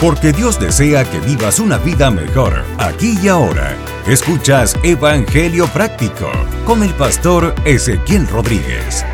Porque Dios desea que vivas una vida mejor, aquí y ahora. Escuchas Evangelio Práctico con el pastor Ezequiel Rodríguez.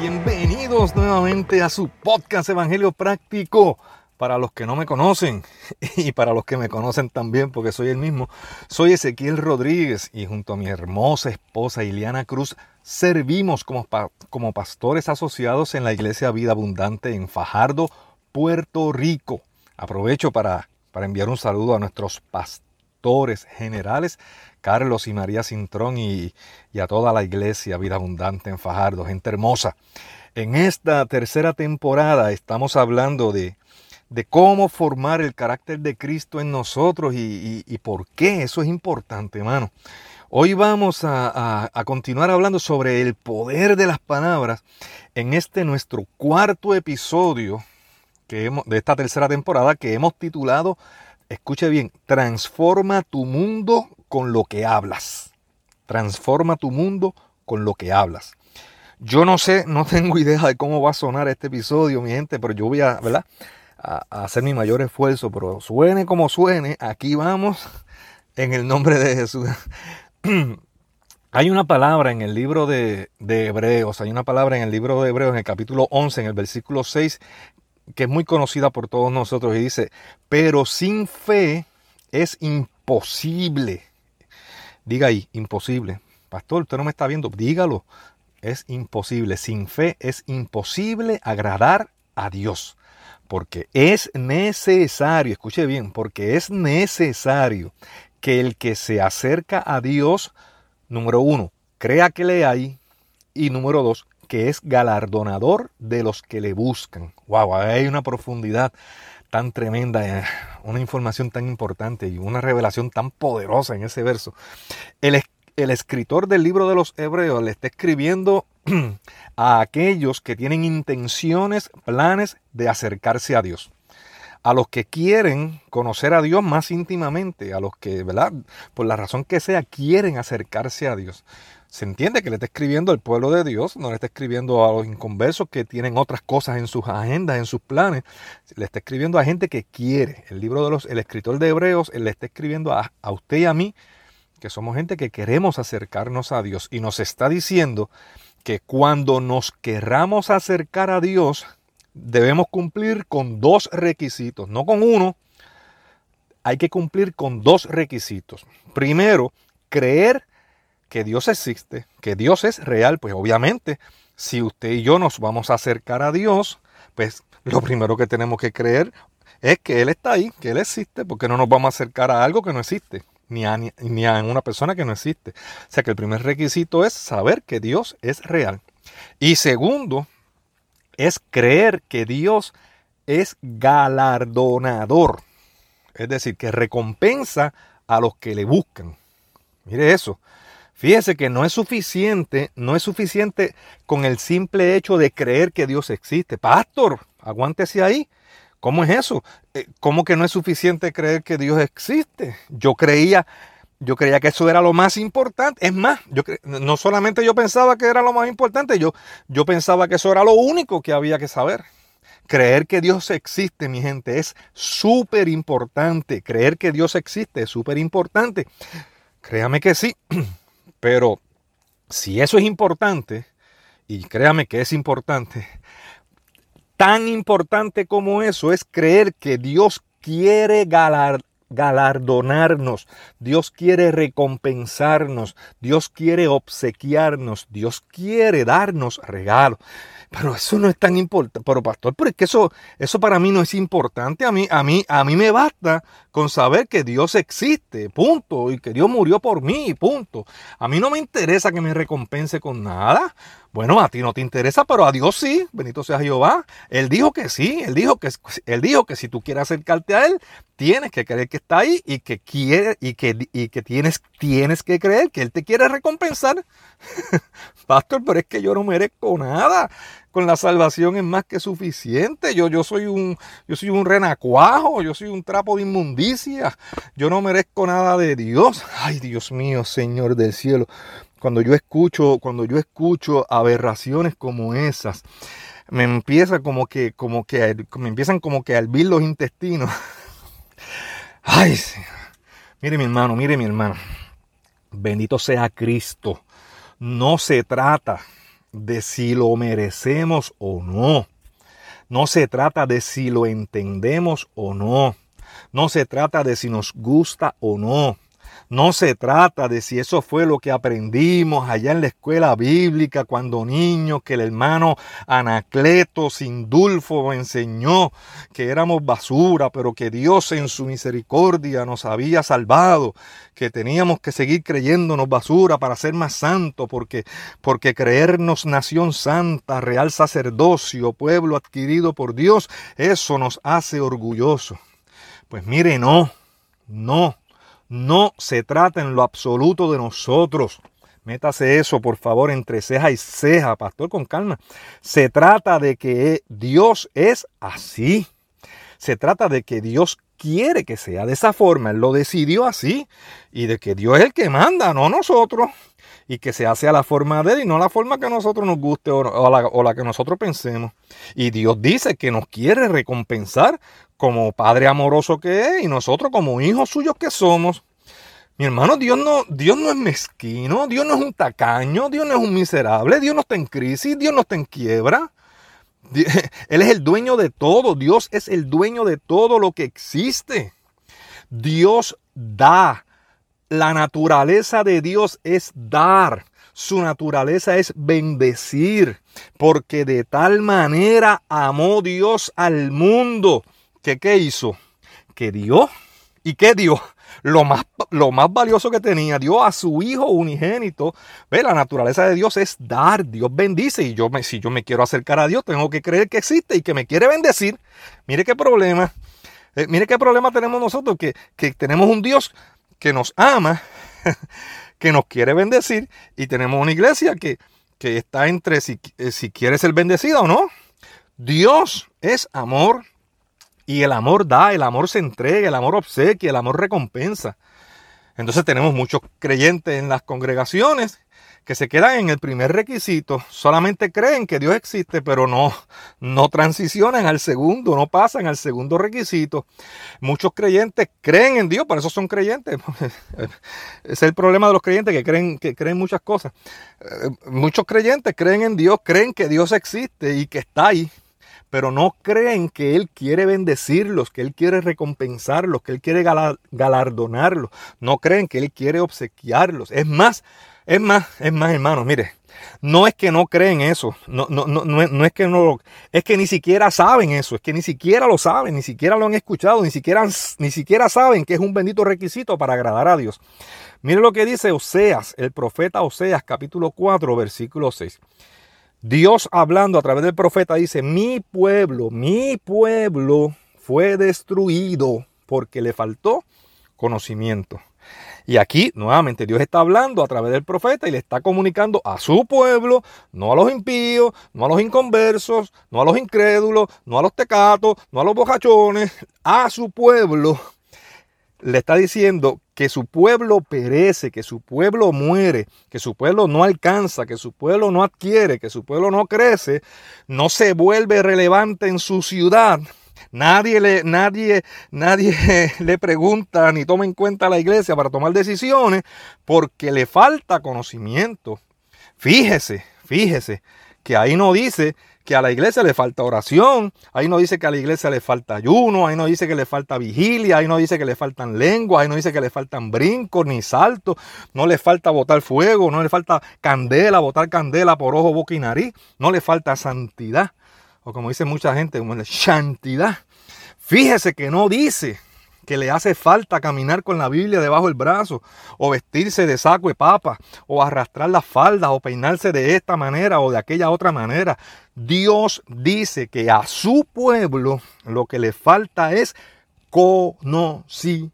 Bienvenidos nuevamente a su podcast Evangelio Práctico. Para los que no me conocen y para los que me conocen también, porque soy el mismo, soy Ezequiel Rodríguez y junto a mi hermosa esposa Iliana Cruz servimos como, como pastores asociados en la Iglesia Vida Abundante en Fajardo, Puerto Rico. Aprovecho para, para enviar un saludo a nuestros pastores generales, Carlos y María Cintrón y, y a toda la Iglesia Vida Abundante en Fajardo, gente hermosa. En esta tercera temporada estamos hablando de de cómo formar el carácter de Cristo en nosotros y, por qué. Eso es importante, hermano. Hoy vamos a, continuar hablando sobre el poder de las palabras en este nuestro cuarto episodio de esta tercera temporada que hemos titulado, escuche bien, Transforma tu mundo con lo que hablas. Transforma tu mundo con lo que hablas. Yo no sé, no tengo idea de cómo va a sonar este episodio, mi gente, pero yo voy a, ¿verdad? a, hacer mi mayor esfuerzo, pero suene como suene, aquí vamos en el nombre de Jesús. hay una palabra en el libro de, de, Hebreos, hay una palabra en el libro de Hebreos, en el capítulo 11, en el versículo 6, que es muy conocida por todos nosotros y dice, pero sin fe es imposible. Diga ahí, imposible. Pastor, usted no me está viendo, dígalo. Es imposible. Sin fe es imposible agradar a Dios porque es necesario, escuche bien, porque es necesario que el que se acerca a Dios, número uno, crea que le hay, y número dos, que es galardonador de los que le buscan. Wow, hay una profundidad tan tremenda, eh, una información tan importante y una revelación tan poderosa en ese verso. El, escritor del libro de los Hebreos le está escribiendo a aquellos que tienen intenciones, planes de acercarse a Dios. A los que quieren conocer a Dios más íntimamente, a los que, ¿verdad? Por la razón que sea, quieren acercarse a Dios. Se entiende que le está escribiendo al pueblo de Dios, no le está escribiendo a los inconversos que tienen otras cosas en sus agendas, en sus planes. Le está escribiendo a gente que quiere. El libro de los, el escritor de Hebreos, le está escribiendo a, a usted y a mí, que somos gente que queremos acercarnos a Dios. Y nos está diciendo que cuando nos querramos acercar a Dios, debemos cumplir con dos requisitos, no con uno, hay que cumplir con dos requisitos. Primero, creer que Dios existe, que Dios es real, pues obviamente, si usted y yo nos vamos a acercar a Dios, pues lo primero que tenemos que creer es que Él está ahí, que Él existe, porque no nos vamos a acercar a algo que no existe ni a, ni a una persona que no existe. O sea que el primer requisito es saber que Dios es real. Y segundo, es creer que Dios es galardonador. Es decir, que recompensa a los que le buscan. Mire eso. Fíjese que no es suficiente, no es suficiente con el simple hecho de creer que Dios existe. Pastor, aguántese ahí. ¿Cómo es eso? Eh, ¿Cómo que no es suficiente creer que Dios existe? Yo creía, yo creía que eso era lo más importante. Es más, no solamente yo pensaba que era lo más importante, yo, yo pensaba que eso era lo único que había que saber. Creer que Dios existe, mi gente, es súper importante. Creer que Dios existe es súper importante. Créame que sí. Pero si eso es importante, y créame que es importante, Tan importante como eso es creer que Dios quiere galardonarnos, Dios quiere recompensarnos, Dios quiere obsequiarnos, Dios quiere darnos regalos. Pero eso no es tan importante. Pero pastor, pero es que eso, eso para mí no es importante. A mí, a mí, a mí me basta con saber que Dios existe, punto, y que Dios murió por mí, punto. A mí no me interesa que me recompense con nada. Bueno, a ti no te interesa, pero a Dios sí, bendito sea Jehová. Él dijo que sí, él dijo que, él dijo que si tú quieres acercarte a Él, tienes que creer que está ahí y que quiere y que, y que tienes, tienes que creer que Él te quiere recompensar. Pastor, pero es que yo no merezco nada. Con la salvación es más que suficiente. Yo, yo, soy un, yo soy un renacuajo, yo soy un trapo de inmundicia. Yo no merezco nada de Dios. Ay, Dios mío, Señor del cielo cuando yo escucho, cuando yo escucho aberraciones como esas, me empieza como que, como que, me empiezan como que a hervir los intestinos. Ay, mire mi hermano, mire mi hermano. Bendito sea Cristo. No se trata de si lo merecemos o no. No se trata de si lo entendemos o no. No se trata de si nos gusta o no. No se trata de si eso fue lo que aprendimos allá en la escuela bíblica cuando niños, que el hermano Anacleto Sindulfo enseñó que éramos basura, pero que Dios en su misericordia nos había salvado, que teníamos que seguir creyéndonos basura para ser más santos, porque, porque creernos nación santa, real sacerdocio, pueblo adquirido por Dios, eso nos hace orgullosos. Pues mire, no, no. No se trata en lo absoluto de nosotros. Métase eso, por favor, entre ceja y ceja, pastor, con calma. Se trata de que Dios es así. Se trata de que Dios quiere que sea de esa forma. Él lo decidió así. Y de que Dios es el que manda, no nosotros. Y que se hace a la forma de Él y no a la forma que a nosotros nos guste o, la, o la que nosotros pensemos. Y Dios dice que nos quiere recompensar como Padre amoroso que es y nosotros como hijos suyos que somos. Mi hermano, Dios no, Dios no es mezquino, Dios no es un tacaño, Dios no es un miserable, Dios no está en crisis, Dios no está en quiebra. Él es el dueño de todo, Dios es el dueño de todo lo que existe. Dios da. La naturaleza de Dios es dar. Su naturaleza es bendecir, porque de tal manera amó Dios al mundo que ¿qué hizo? Que dio. ¿Y qué dio? Lo más, lo más valioso que tenía, dio a su hijo unigénito. Ve, la naturaleza de Dios es dar. Dios bendice. Y yo me, si yo me quiero acercar a Dios, tengo que creer que existe y que me quiere bendecir. Mire qué problema. Eh, mire qué problema tenemos nosotros, que, que tenemos un Dios que nos ama, que nos quiere bendecir, y tenemos una iglesia que, que está entre si, eh, si quiere ser bendecida o no. Dios es amor, y el amor da, el amor se entrega, el amor obsequia, el amor recompensa. Entonces tenemos muchos creyentes en las congregaciones que se quedan en el primer requisito, solamente creen que Dios existe, pero no, no transicionan al segundo, no pasan al segundo requisito. Muchos creyentes creen en Dios, por eso son creyentes. es el problema de los creyentes que creen, que creen muchas cosas. Eh, muchos creyentes creen en Dios, creen que Dios existe y que está ahí, pero no creen que Él quiere bendecirlos, que Él quiere recompensarlos, que Él quiere galardonarlos. No creen que Él quiere obsequiarlos. Es más, es más, es más, hermanos, mire, no es que no creen eso, no, no, no, no, es que no, es que ni siquiera saben eso, es que ni siquiera lo saben, ni siquiera lo han escuchado, ni siquiera, ni siquiera saben que es un bendito requisito para agradar a Dios. Mire lo que dice Oseas, el profeta Oseas, capítulo 4, versículo 6. Dios hablando a través del profeta dice, mi pueblo, mi pueblo fue destruido porque le faltó conocimiento. Y aquí nuevamente Dios está hablando a través del profeta y le está comunicando a su pueblo, no a los impíos, no a los inconversos, no a los incrédulos, no a los tecatos, no a los bojachones, a su pueblo. Le está diciendo que su pueblo perece, que su pueblo muere, que su pueblo no alcanza, que su pueblo no adquiere, que su pueblo no crece, no se vuelve relevante en su ciudad. Nadie le, nadie, nadie le pregunta ni toma en cuenta a la iglesia para tomar decisiones porque le falta conocimiento. Fíjese, fíjese que ahí no dice que a la iglesia le falta oración, ahí no dice que a la iglesia le falta ayuno, ahí no dice que le falta vigilia, ahí no dice que le faltan lenguas, ahí no dice que le faltan brincos ni saltos, no le falta botar fuego, no le falta candela, botar candela por ojo, boca y nariz, no le falta santidad, o como dice mucha gente, como santidad. Fíjese que no dice que le hace falta caminar con la Biblia debajo del brazo, o vestirse de saco de papa, o arrastrar las faldas, o peinarse de esta manera o de aquella otra manera. Dios dice que a su pueblo lo que le falta es conocimiento.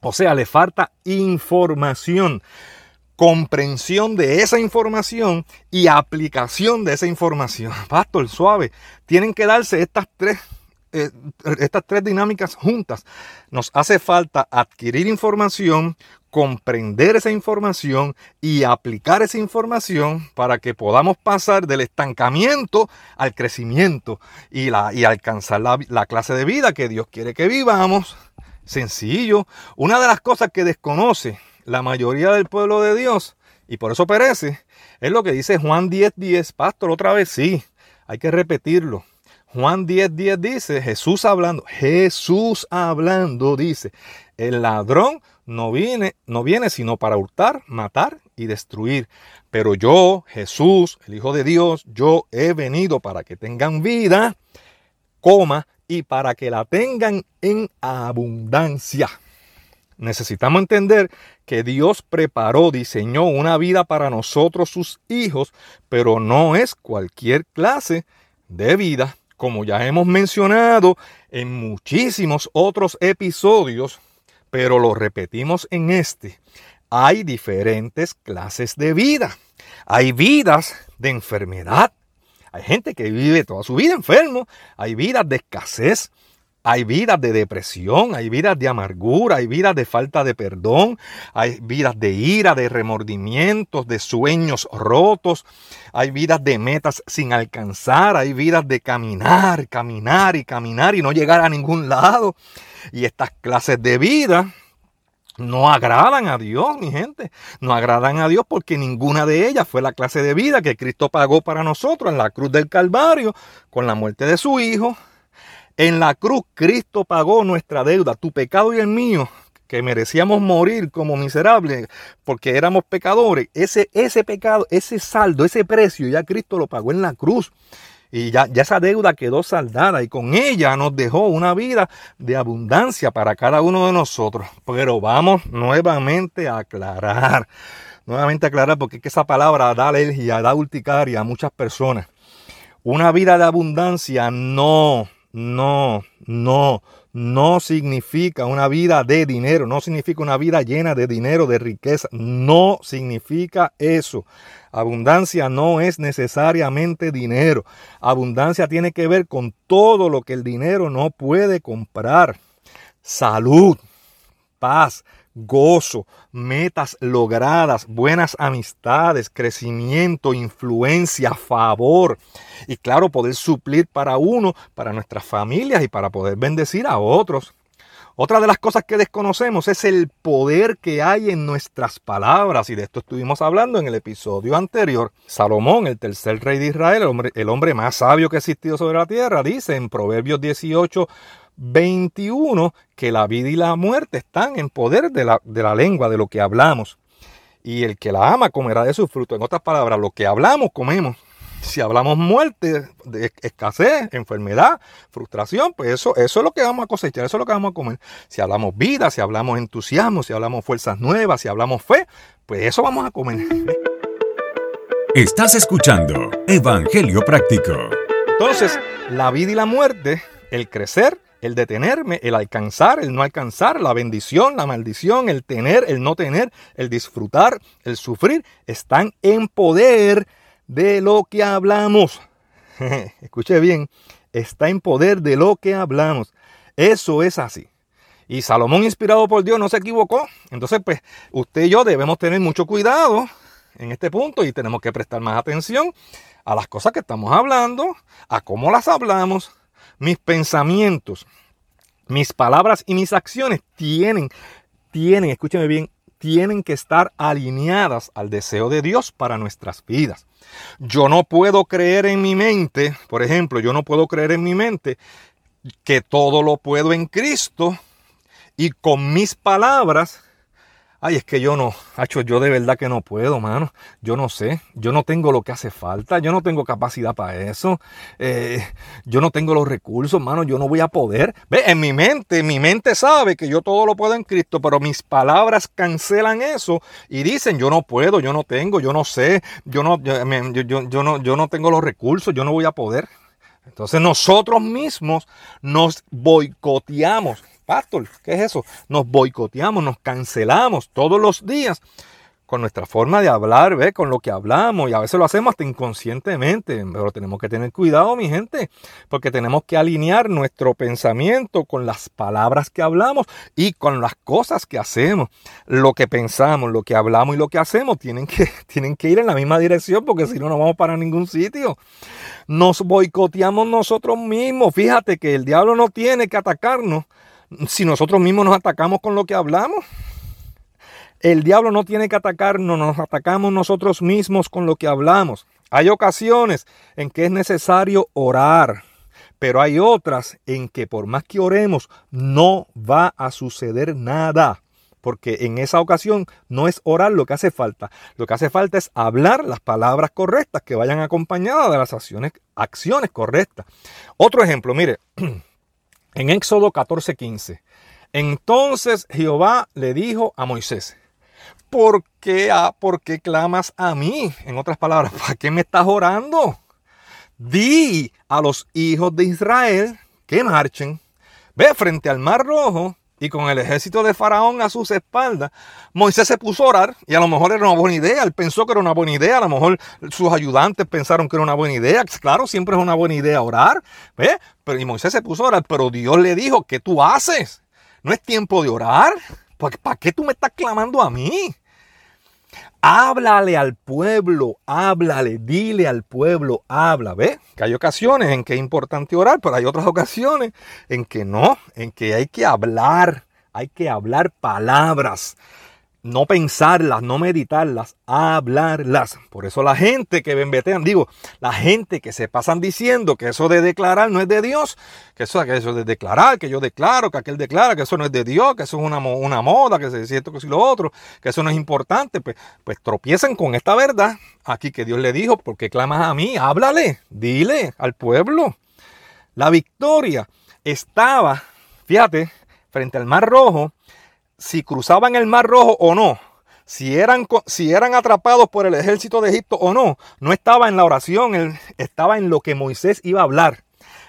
O sea, le falta información, comprensión de esa información y aplicación de esa información. Pastor, suave. Tienen que darse estas tres eh, estas tres dinámicas juntas. Nos hace falta adquirir información, comprender esa información y aplicar esa información para que podamos pasar del estancamiento al crecimiento y, la, y alcanzar la, la clase de vida que Dios quiere que vivamos. Sencillo. Una de las cosas que desconoce la mayoría del pueblo de Dios y por eso perece es lo que dice Juan 10:10. 10. Pastor, otra vez sí, hay que repetirlo. Juan 10:10 10 dice, Jesús hablando, Jesús hablando dice, el ladrón no viene, no viene sino para hurtar, matar y destruir. Pero yo, Jesús, el Hijo de Dios, yo he venido para que tengan vida, coma, y para que la tengan en abundancia. Necesitamos entender que Dios preparó, diseñó una vida para nosotros, sus hijos, pero no es cualquier clase de vida. Como ya hemos mencionado en muchísimos otros episodios, pero lo repetimos en este, hay diferentes clases de vida. Hay vidas de enfermedad. Hay gente que vive toda su vida enfermo. Hay vidas de escasez. Hay vidas de depresión, hay vidas de amargura, hay vidas de falta de perdón, hay vidas de ira, de remordimientos, de sueños rotos, hay vidas de metas sin alcanzar, hay vidas de caminar, caminar y caminar y no llegar a ningún lado. Y estas clases de vida no agradan a Dios, mi gente. No agradan a Dios porque ninguna de ellas fue la clase de vida que Cristo pagó para nosotros en la cruz del Calvario con la muerte de su Hijo en la cruz Cristo pagó nuestra deuda, tu pecado y el mío, que merecíamos morir como miserables porque éramos pecadores. Ese, ese pecado, ese saldo, ese precio, ya Cristo lo pagó en la cruz. Y ya, ya, esa deuda quedó saldada y con ella nos dejó una vida de abundancia para cada uno de nosotros. Pero vamos nuevamente a aclarar, nuevamente a aclarar porque es que esa palabra da alergia, da urticaria a muchas personas. Una vida de abundancia no, no, no, no significa una vida de dinero, no significa una vida llena de dinero, de riqueza, no significa eso. Abundancia no es necesariamente dinero. Abundancia tiene que ver con todo lo que el dinero no puede comprar. Salud, paz, gozo, metas logradas, buenas amistades, crecimiento, influencia, favor. Y claro, poder suplir para uno, para nuestras familias y para poder bendecir a otros. Otra de las cosas que desconocemos es el poder que hay en nuestras palabras, y de esto estuvimos hablando en el episodio anterior. Salomón, el tercer rey de Israel, el hombre, el hombre más sabio que ha existido sobre la tierra, dice en Proverbios 18, 21 que la vida y la muerte están en poder de la, de la lengua, de lo que hablamos. Y el que la ama comerá de su fruto. En otras palabras, lo que hablamos, comemos. Si hablamos muerte, de escasez, enfermedad, frustración, pues eso, eso es lo que vamos a cosechar, eso es lo que vamos a comer. Si hablamos vida, si hablamos entusiasmo, si hablamos fuerzas nuevas, si hablamos fe, pues eso vamos a comer. Estás escuchando Evangelio Práctico. Entonces, la vida y la muerte, el crecer el detenerme, el alcanzar, el no alcanzar, la bendición, la maldición, el tener, el no tener, el disfrutar, el sufrir, están en poder de lo que hablamos. Escuche bien, está en poder de lo que hablamos. Eso es así. Y Salomón, inspirado por Dios, no se equivocó. Entonces, pues, usted y yo debemos tener mucho cuidado en este punto y tenemos que prestar más atención a las cosas que estamos hablando, a cómo las hablamos, mis pensamientos, mis palabras y mis acciones tienen, tienen, escúcheme bien, tienen que estar alineadas al deseo de Dios para nuestras vidas. Yo no puedo creer en mi mente, por ejemplo, yo no puedo creer en mi mente que todo lo puedo en Cristo y con mis palabras Ay, es que yo no, hacho, yo de verdad que no puedo, mano. Yo no sé, yo no tengo lo que hace falta, yo no tengo capacidad para eso, eh, yo no tengo los recursos, mano, yo no voy a poder. Ve, en mi mente, mi mente sabe que yo todo lo puedo en Cristo, pero mis palabras cancelan eso y dicen, yo no puedo, yo no tengo, yo no sé, yo no, yo, yo no, yo no tengo los recursos, yo no voy a poder. Entonces nosotros mismos nos boicoteamos. Pastor, ¿qué es eso? Nos boicoteamos, nos cancelamos todos los días con nuestra forma de hablar, ¿ves? con lo que hablamos, y a veces lo hacemos hasta inconscientemente, pero tenemos que tener cuidado, mi gente, porque tenemos que alinear nuestro pensamiento con las palabras que hablamos y con las cosas que hacemos. Lo que pensamos, lo que hablamos y lo que hacemos tienen que, tienen que ir en la misma dirección, porque si no, no vamos para ningún sitio. Nos boicoteamos nosotros mismos. Fíjate que el diablo no tiene que atacarnos si nosotros mismos nos atacamos con lo que hablamos. El diablo no tiene que atacarnos, nos atacamos nosotros mismos con lo que hablamos. Hay ocasiones en que es necesario orar, pero hay otras en que por más que oremos no va a suceder nada. Porque en esa ocasión no es orar lo que hace falta. Lo que hace falta es hablar las palabras correctas que vayan acompañadas de las acciones, acciones correctas. Otro ejemplo, mire, en Éxodo 14:15. Entonces Jehová le dijo a Moisés, ¿por qué, ¿por qué clamas a mí? En otras palabras, ¿para qué me estás orando? Di a los hijos de Israel que marchen. Ve frente al mar rojo y con el ejército de Faraón a sus espaldas, Moisés se puso a orar y a lo mejor era una buena idea, él pensó que era una buena idea, a lo mejor sus ayudantes pensaron que era una buena idea, claro, siempre es una buena idea orar, ¿ve? Pero y Moisés se puso a orar, pero Dios le dijo, ¿qué tú haces? No es tiempo de orar, ¿para qué tú me estás clamando a mí? Háblale al pueblo, háblale, dile al pueblo, habla. ¿Ves? Que hay ocasiones en que es importante orar, pero hay otras ocasiones en que no, en que hay que hablar, hay que hablar palabras no pensarlas, no meditarlas, hablarlas. Por eso la gente que bembetean, digo, la gente que se pasan diciendo que eso de declarar no es de Dios, que eso, que de declarar, que yo declaro, que aquel declara, que eso no es de Dios, que eso es una, moda, que es cierto que si lo otro, que eso no es importante, pues, pues tropiezan con esta verdad aquí que Dios le dijo, porque clamas a mí, háblale, dile al pueblo. La victoria estaba, fíjate, frente al mar rojo, si cruzaban el Mar Rojo o no, si eran, si eran atrapados por el ejército de Egipto o no, no estaba en la oración, estaba en lo que Moisés iba a hablar.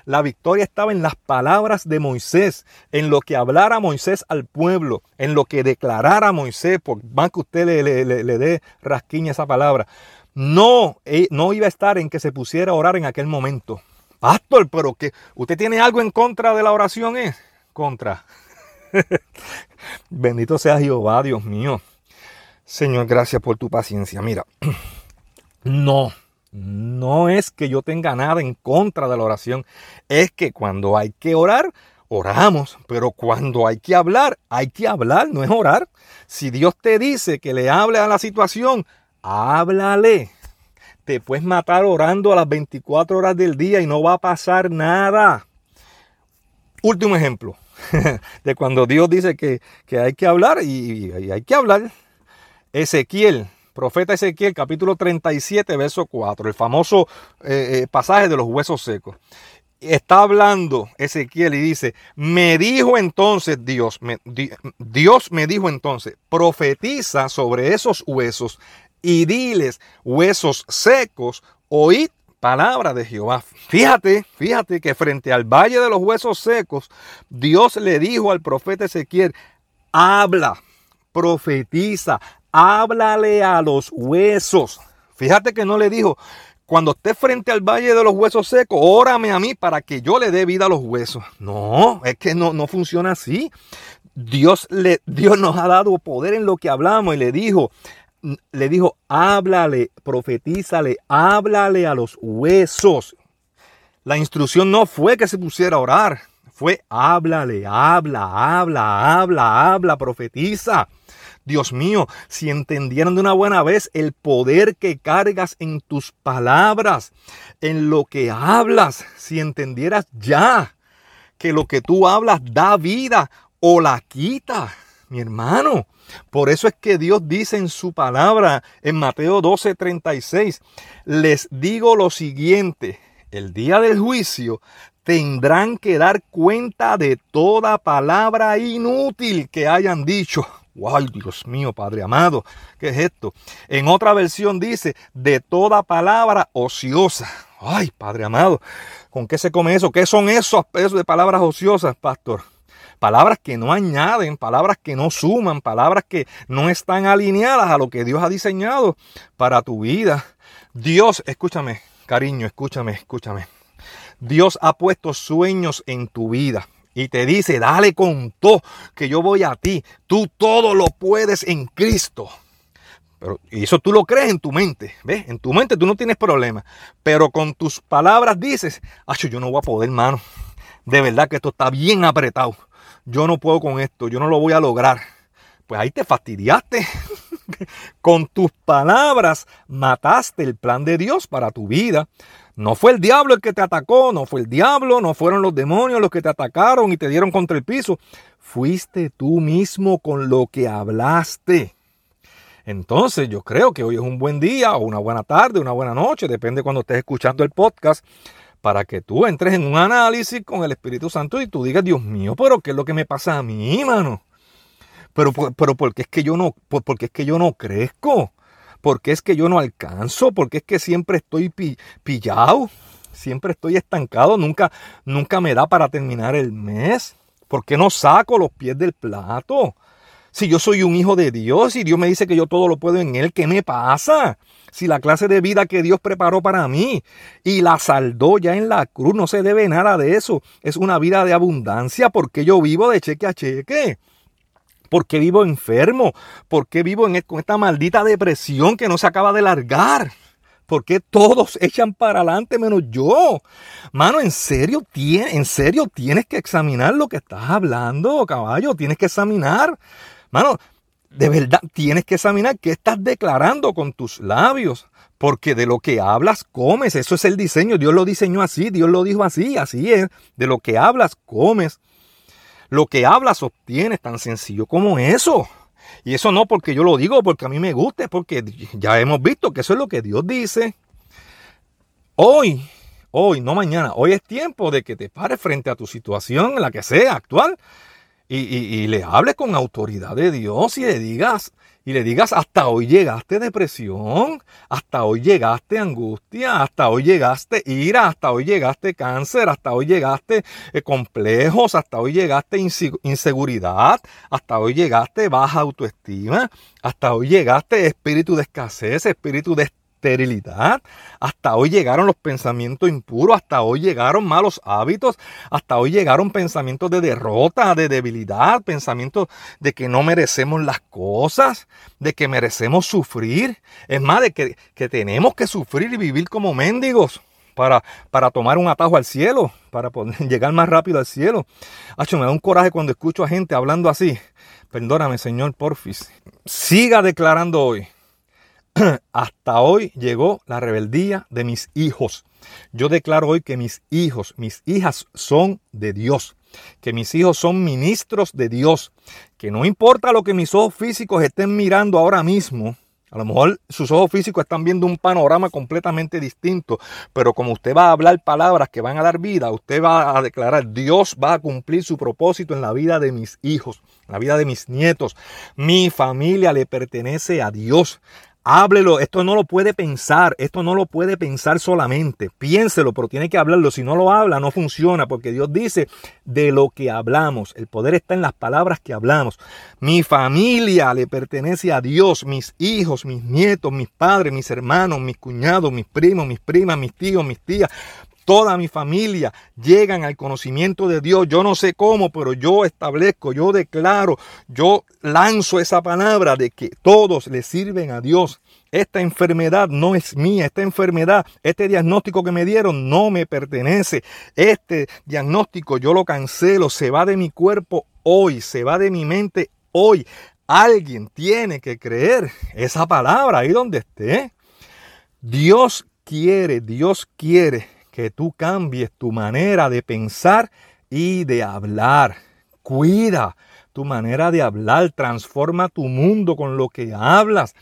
La victoria estaba en las palabras de Moisés, en lo que hablara Moisés al pueblo, en lo que declarara Moisés, por más que usted le, le, dé rasquiña esa palabra. No, eh, no iba a estar en que se pusiera a orar en aquel momento. Pastor, pero que usted tiene algo en contra de la oración, ¿es? Contra. Bendito sea Jehová, Dios mío. Señor, gracias por tu paciencia. Mira, no, no es que yo tenga nada en contra de la oración. Es que cuando hay que orar, oramos. Pero cuando hay que hablar, hay que hablar, no es orar. Si Dios te dice que le hable a la situación, háblale. Te puedes matar orando a las 24 horas del día y no va a pasar nada. Último ejemplo. de cuando Dios dice que, hay que hablar y, hay que hablar. Ezequiel, profeta Ezequiel, capítulo 37, verso 4, el famoso eh, eh, pasaje de los huesos secos. Está hablando Ezequiel y dice, me dijo entonces Dios, Dios me dijo entonces, profetiza sobre esos huesos y diles, huesos secos, oíd palabra de Jehová. Fíjate, fíjate que frente al valle de los huesos secos, Dios le dijo al profeta Ezequiel, habla, profetiza, háblale a los huesos. Fíjate que no le dijo, cuando esté frente al valle de los huesos secos, órame a mí para que yo le dé vida a los huesos. No, es que no, no funciona así. Dios, le, Dios nos ha dado poder en lo que hablamos y le dijo, le dijo, háblale, profetízale, háblale a los huesos. La instrucción no fue que se pusiera a orar, fue háblale, habla, habla, habla, habla, profetiza. Dios mío, si entendieran de una buena vez el poder que cargas en tus palabras, en lo que hablas, si entendieras ya que lo que tú hablas da vida o la quita, mi hermano. Por eso es que Dios dice en su palabra en Mateo 12:36, les digo lo siguiente, el día del juicio tendrán que dar cuenta de toda palabra inútil que hayan dicho. ¡Wow, Dios mío, Padre amado! ¿Qué es esto? En otra versión dice, de toda palabra ociosa. ¡Ay, Padre amado! ¿Con qué se come eso? ¿Qué son esos pesos de palabras ociosas, pastor? Palabras que no añaden, palabras que no suman, palabras que no están alineadas a lo que Dios ha diseñado para tu vida. Dios, escúchame, cariño, escúchame, escúchame. Dios ha puesto sueños en tu vida y te dice, dale con todo, que yo voy a ti. Tú todo lo puedes en Cristo. Pero, y eso tú lo crees en tu mente, ¿ves? En tu mente tú no tienes problema. Pero con tus palabras dices, Acho, yo no voy a poder, hermano. De verdad que esto está bien apretado. Yo no puedo con esto, yo no lo voy a lograr. Pues ahí te fastidiaste. con tus palabras mataste el plan de Dios para tu vida. No fue el diablo el que te atacó, no fue el diablo, no fueron los demonios los que te atacaron y te dieron contra el piso. Fuiste tú mismo con lo que hablaste. Entonces yo creo que hoy es un buen día o una buena tarde, una buena noche, depende cuando estés escuchando el podcast, para que tú entres en un análisis con el Espíritu Santo y tú digas, Dios mío, pero ¿qué es lo que me pasa a mí, mano? Pero, pero ¿por qué es que yo no, porque es que yo no crezco? porque es que yo no alcanzo, porque es que siempre estoy pillado, siempre estoy estancado, nunca, nunca me da para terminar el mes. ¿Por qué no saco los pies del plato? Si yo soy un hijo de Dios y Dios me dice que yo todo lo puedo en Él, ¿qué me pasa? Si la clase de vida que Dios preparó para mí y la saldó ya en la cruz, no se debe nada de eso. Es una vida de abundancia porque yo vivo de cheque a cheque. ¿Por qué vivo enfermo? ¿Por qué vivo e, con esta maldita depresión que no se acaba de largar? ¿Por qué todos echan para adelante menos yo? Mano, en serio, en serio tienes que examinar lo que estás hablando, caballo. Tienes que examinar. Mano, de verdad tienes que examinar qué estás declarando con tus labios. Porque de lo que hablas, comes. Eso es el diseño. Dios lo diseñó así. Dios lo dijo así. Así es. De lo que hablas, comes. Lo que hablas obtienes, tan sencillo como eso. Y eso no porque yo lo digo, porque a mí me gusta, porque ya hemos visto que eso es lo que Dios dice. Hoy, hoy, no mañana, hoy es tiempo de que te pares frente a tu situación, la que sea, actual, y, y le hables con autoridad de Dios y le digas, y le digas, hasta hoy llegaste depresión, hasta hoy llegaste angustia, hasta hoy llegaste ira, hasta hoy llegaste cáncer, hasta hoy llegaste eh, complejos, hasta hoy llegaste inseguridad, hasta hoy llegaste baja autoestima, hasta hoy llegaste espíritu de escasez, espíritu de esterilidad. Hasta hoy llegaron los pensamientos impuros, hasta hoy llegaron malos hábitos, hasta hoy llegaron pensamientos de derrota, de debilidad, pensamientos de que no merecemos las cosas, de que merecemos sufrir. Es más, de que, tenemos que sufrir y vivir como mendigos. Para, para, tomar un atajo al cielo, para llegar más rápido al cielo. Hacho, me da un coraje cuando escucho a gente hablando así. Perdóname, Señor, porfis. Siga declarando hoy hasta hoy llegó la rebeldía de mis hijos. Yo declaro hoy que mis hijos, mis hijas son de Dios, que mis hijos son ministros de Dios, que no importa lo que mis ojos físicos estén mirando ahora mismo, a lo mejor sus ojos físicos están viendo un panorama completamente distinto, pero como usted va a hablar palabras que van a dar vida, usted va a declarar, Dios va a cumplir su propósito en la vida de mis hijos, en la vida de mis nietos. Mi familia le pertenece a Dios. Háblelo, esto no lo puede pensar, esto no lo puede pensar solamente. Piénselo, pero tiene que hablarlo. Si no lo habla, no funciona, porque Dios dice de lo que hablamos. El poder está en las palabras que hablamos. Mi familia le pertenece a Dios, mis hijos, mis nietos, mis padres, mis hermanos, mis cuñados, mis primos, mis primas, mis tíos, mis tías toda mi familia llegan al conocimiento de Dios. Yo no sé cómo, pero yo establezco, yo declaro, yo lanzo esa palabra de que todos le sirven a Dios. Esta enfermedad no es mía, esta enfermedad, este diagnóstico que me dieron no me pertenece. Este diagnóstico yo lo cancelo, se va de mi cuerpo hoy, se va de mi mente hoy. Alguien tiene que creer esa palabra ahí donde esté. Dios quiere, Dios quiere que tú cambies tu manera de pensar y de hablar. Cuida tu manera de hablar, transforma tu mundo con lo que hablas.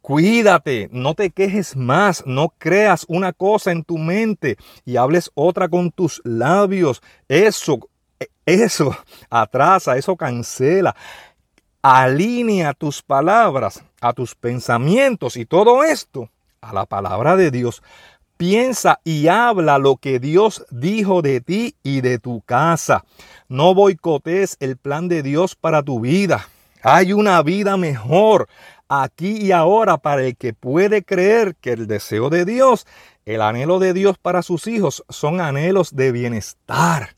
Cuídate, no te quejes más, no creas una cosa en tu mente y hables otra con tus labios. Eso, eso atrasa, eso cancela. Alinea tus palabras a tus pensamientos y todo esto a la palabra de Dios Piensa y habla lo que Dios dijo de ti y de tu casa. No boicotes el plan de Dios para tu vida. Hay una vida mejor aquí y ahora para el que puede creer que el deseo de Dios, el anhelo de Dios para sus hijos son anhelos de bienestar.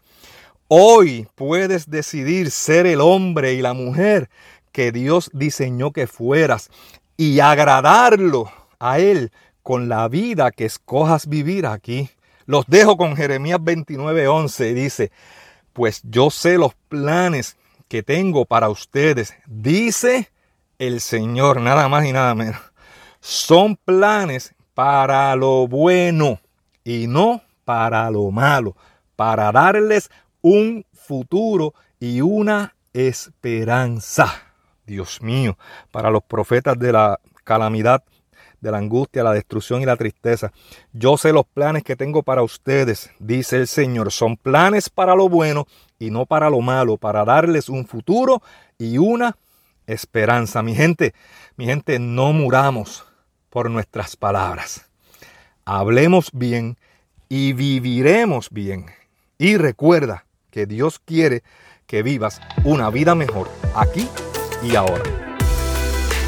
Hoy puedes decidir ser el hombre y la mujer que Dios diseñó que fueras y agradarlo a Él con la vida que escojas vivir aquí. Los dejo con Jeremías 29:11. Dice, pues yo sé los planes que tengo para ustedes, dice el Señor, nada más y nada menos. Son planes para lo bueno y no para lo malo, para darles un futuro y una esperanza. Dios mío, para los profetas de la calamidad, de la angustia, la destrucción y la tristeza. Yo sé los planes que tengo para ustedes, dice el Señor. Son planes para lo bueno y no para lo malo, para darles un futuro y una esperanza. Mi gente, mi gente, no muramos por nuestras palabras. Hablemos bien y viviremos bien. Y recuerda que Dios quiere que vivas una vida mejor aquí y ahora.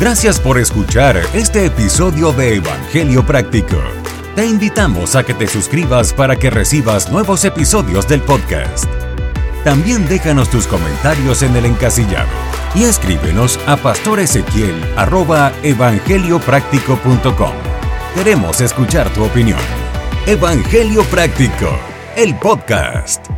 Gracias por escuchar este episodio de Evangelio Práctico. Te invitamos a que te suscribas para que recibas nuevos episodios del podcast. También déjanos tus comentarios en el encasillado y escríbenos a pastoresequiel.evangeliopráctico.com. Queremos escuchar tu opinión. Evangelio Práctico, el podcast.